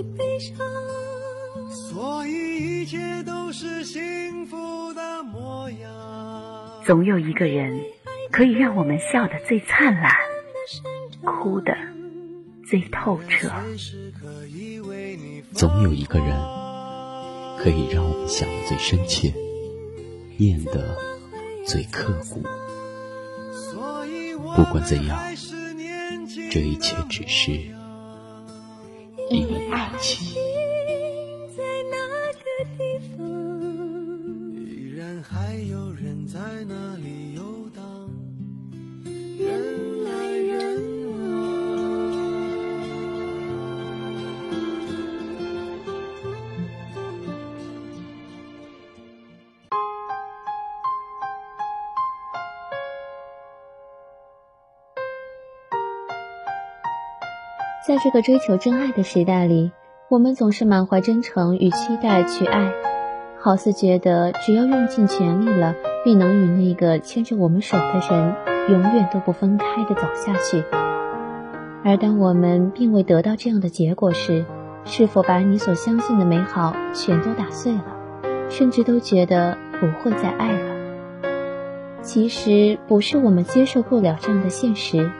你悲伤。所以一切都是幸福的模样。总有一个人，可以让我们笑得最灿烂，哭得最透彻。总有一个人，可以让我们想得最深切，念得最刻骨。不管怎样，这一切只是因为爱情。在在这个追求真爱的时代里，我们总是满怀真诚与期待去爱，好似觉得只要用尽全力了，必能与那个牵着我们手的人永远都不分开的走下去。而当我们并未得到这样的结果时，是否把你所相信的美好全都打碎了，甚至都觉得不会再爱了？其实不是我们接受不了这样的现实。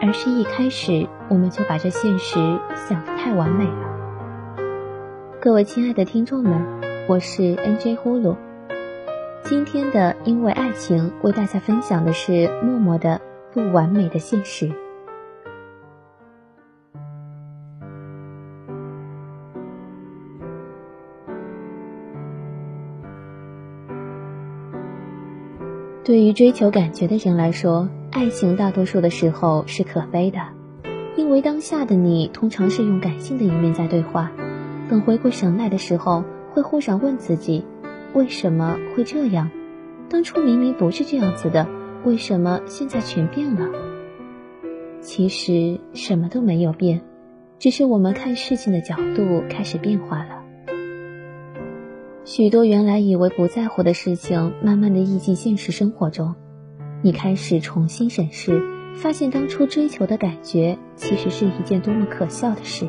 而是一开始我们就把这现实想得太完美了。各位亲爱的听众们，我是 NJ 呼噜。今天的因为爱情为大家分享的是默默的不完美的现实。对于追求感觉的人来说。爱情大多数的时候是可悲的，因为当下的你通常是用感性的一面在对话，等回过神来的时候，会忽然问自己，为什么会这样？当初明明不是这样子的，为什么现在全变了？其实什么都没有变，只是我们看事情的角度开始变化了。许多原来以为不在乎的事情，慢慢的溢进现实生活中。你开始重新审视，发现当初追求的感觉其实是一件多么可笑的事。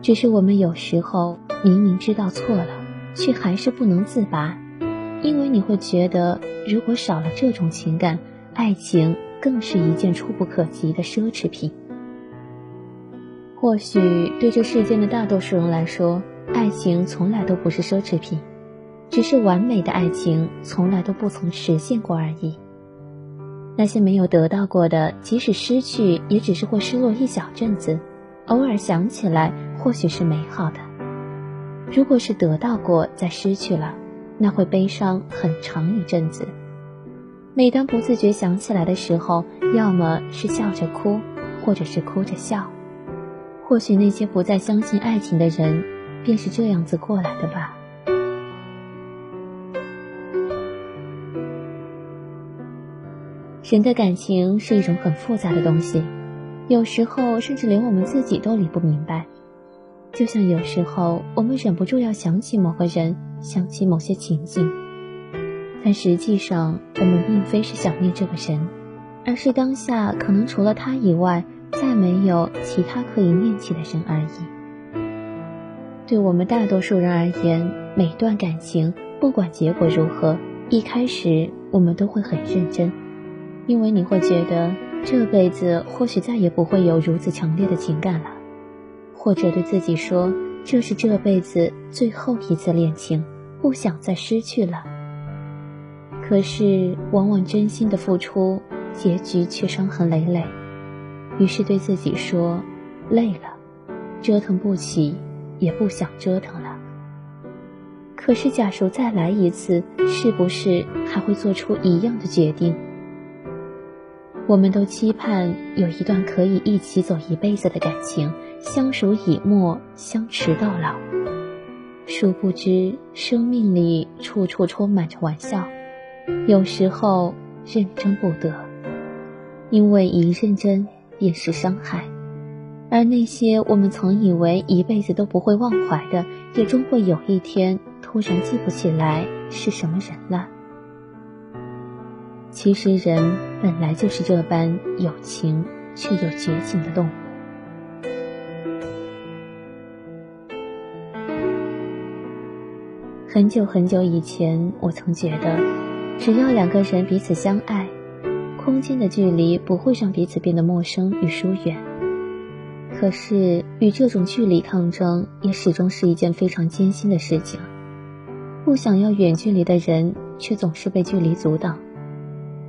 只是我们有时候明明知道错了，却还是不能自拔，因为你会觉得，如果少了这种情感，爱情更是一件触不可及的奢侈品。或许对这世间的大多数人来说，爱情从来都不是奢侈品。只是完美的爱情从来都不曾实现过而已。那些没有得到过的，即使失去，也只是会失落一小阵子，偶尔想起来，或许是美好的。如果是得到过再失去了，那会悲伤很长一阵子。每当不自觉想起来的时候，要么是笑着哭，或者是哭着笑。或许那些不再相信爱情的人，便是这样子过来的吧。人的感情是一种很复杂的东西，有时候甚至连我们自己都理不明白。就像有时候我们忍不住要想起某个人，想起某些情景，但实际上我们并非是想念这个人，而是当下可能除了他以外，再没有其他可以念起的人而已。对我们大多数人而言，每段感情不管结果如何，一开始我们都会很认真。因为你会觉得这辈子或许再也不会有如此强烈的情感了，或者对自己说这是这辈子最后一次恋情，不想再失去了。可是往往真心的付出，结局却伤痕累累，于是对自己说累了，折腾不起，也不想折腾了。可是假如再来一次，是不是还会做出一样的决定？我们都期盼有一段可以一起走一辈子的感情，相濡以沫，相持到老。殊不知，生命里处处充满着玩笑，有时候认真不得，因为一认真便是伤害。而那些我们曾以为一辈子都不会忘怀的，也终会有一天突然记不起来是什么人了。其实人本来就是这般有情却又绝情的动物。很久很久以前我曾觉得只要两个人彼此相爱空间的距离不会让彼此变得陌生与疏远。可是与这种距离抗争也始终是一件非常艰辛的事情。不想要远距离的人却总是被距离阻挡。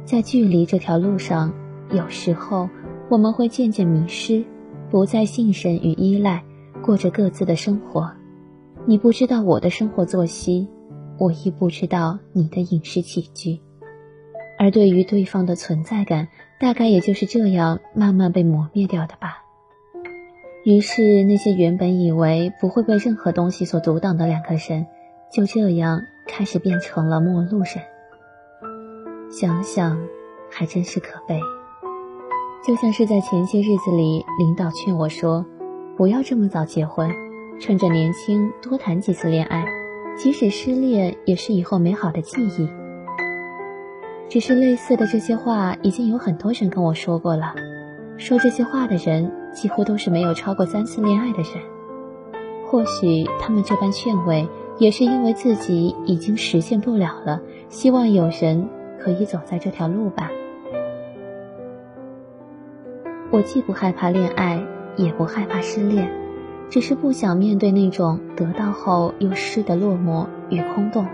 在距离这条路上，有时候我们会渐渐迷失，不再信任与依赖，过着各自的生活。你不知道我的生活作息，我亦不知道你的饮食起居，而对于对方的存在感，大概也就是这样慢慢被磨灭掉的吧。于是，那些原本以为不会被任何东西所阻挡的两个人，就这样开始变成了陌路人。想想，还真是可悲。就像是在前些日子里，领导劝我说：“不要这么早结婚。”趁着年轻，多谈几次恋爱，即使失恋，也是以后美好的记忆。只是类似的这些话，已经有很多人跟我说过了。说这些话的人，几乎都是没有超过三次恋爱的人。或许他们这般劝慰，也是因为自己已经实现不了了，希望有人可以走在这条路吧。我既不害怕恋爱，也不害怕失恋。只是不想面对那种得到后又失的落寞与空洞，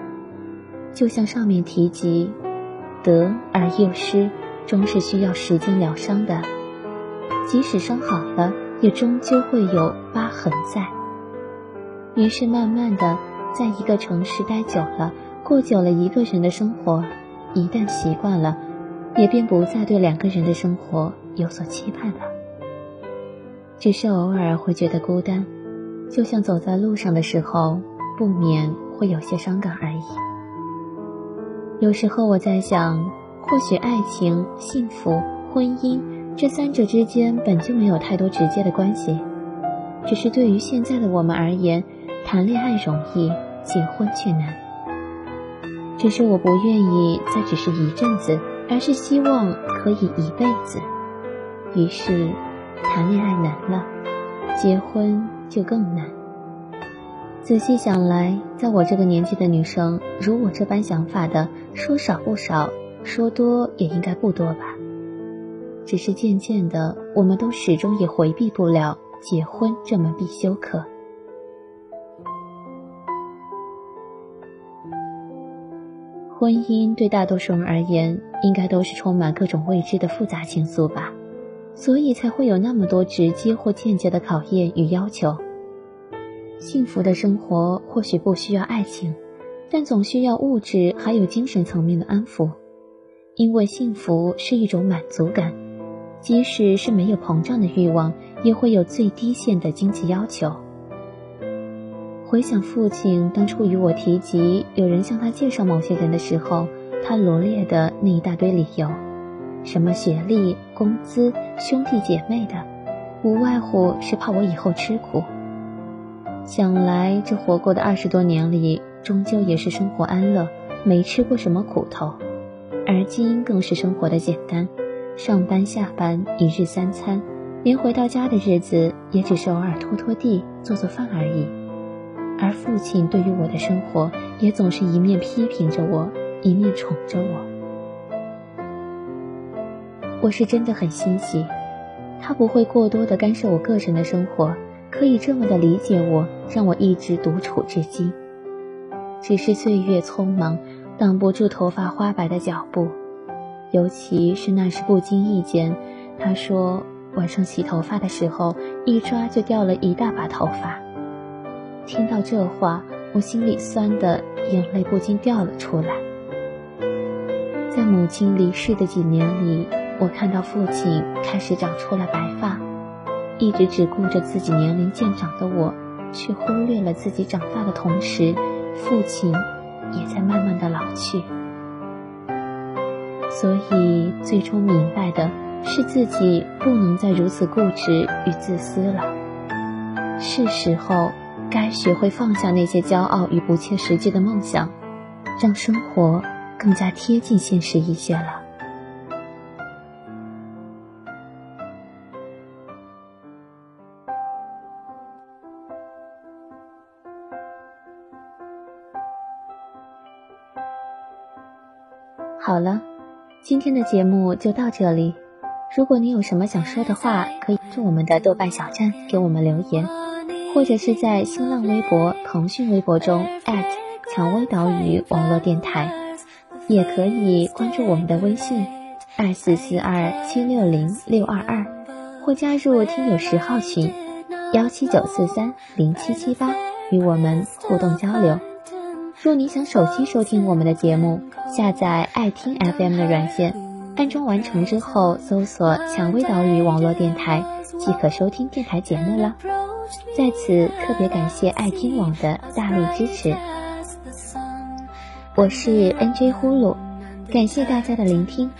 就像上面提及，得而又失，终是需要时间疗伤的。即使伤好了，也终究会有疤痕在。于是慢慢的，在一个城市待久了，过久了一个人的生活，一旦习惯了，也便不再对两个人的生活有所期盼了。只是偶尔会觉得孤单，就像走在路上的时候，不免会有些伤感而已。有时候我在想，或许爱情、幸福、婚姻这三者之间本就没有太多直接的关系，只是对于现在的我们而言，谈恋爱容易，结婚却难。只是我不愿意再只是一阵子，而是希望可以一辈子。于是。谈恋爱难了，结婚就更难。仔细想来，在我这个年纪的女生，如我这般想法的，说少不少，说多也应该不多吧。只是渐渐的，我们都始终也回避不了结婚这门必修课。婚姻对大多数人而言，应该都是充满各种未知的复杂情愫吧。所以才会有那么多直接或间接的考验与要求。幸福的生活或许不需要爱情，但总需要物质还有精神层面的安抚，因为幸福是一种满足感，即使是没有膨胀的欲望，也会有最低限的经济要求。回想父亲当初与我提及有人向他介绍某些人的时候，他罗列的那一大堆理由。什么学历、工资、兄弟姐妹的，无外乎是怕我以后吃苦。想来这活过的二十多年里，终究也是生活安乐，没吃过什么苦头。而今更是生活的简单，上班下班一日三餐，连回到家的日子也只是偶尔拖拖地、做做饭而已。而父亲对于我的生活，也总是一面批评着我，一面宠着我。我是真的很欣喜，他不会过多的干涉我个人的生活，可以这么的理解我，让我一直独处至今。只是岁月匆忙，挡不住头发花白的脚步，尤其是那时不经意间，他说晚上洗头发的时候，一抓就掉了一大把头发。听到这话，我心里酸的眼泪不禁掉了出来。在母亲离世的几年里。我看到父亲开始长出了白发，一直只顾着自己年龄渐长的我，却忽略了自己长大的同时，父亲也在慢慢的老去。所以最终明白的是自己不能再如此固执与自私了，是时候该学会放下那些骄傲与不切实际的梦想让生活更加贴近现实一些了。好了今天的节目就到这里。如果你有什么想说的话可以住我们的豆瓣小站给我们留言。或者是在新浪微博、腾讯微博中蔷薇岛屿网络电台，也可以关注我们的微信二四四二七六零六二二，或加入听友十号群幺七九四三零七七八，与我们互动交流。若你想手机收听我们的节目，下载爱听 FM 的软件，安装完成之后，搜索“蔷薇岛屿网络电台”即可收听电台节目了。在此特别感谢爱听网的大力支持。我是 NJ 呼噜，感谢大家的聆听。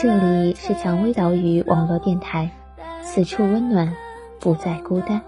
这里是蔷薇岛屿网络电台，此处温暖，不再孤单。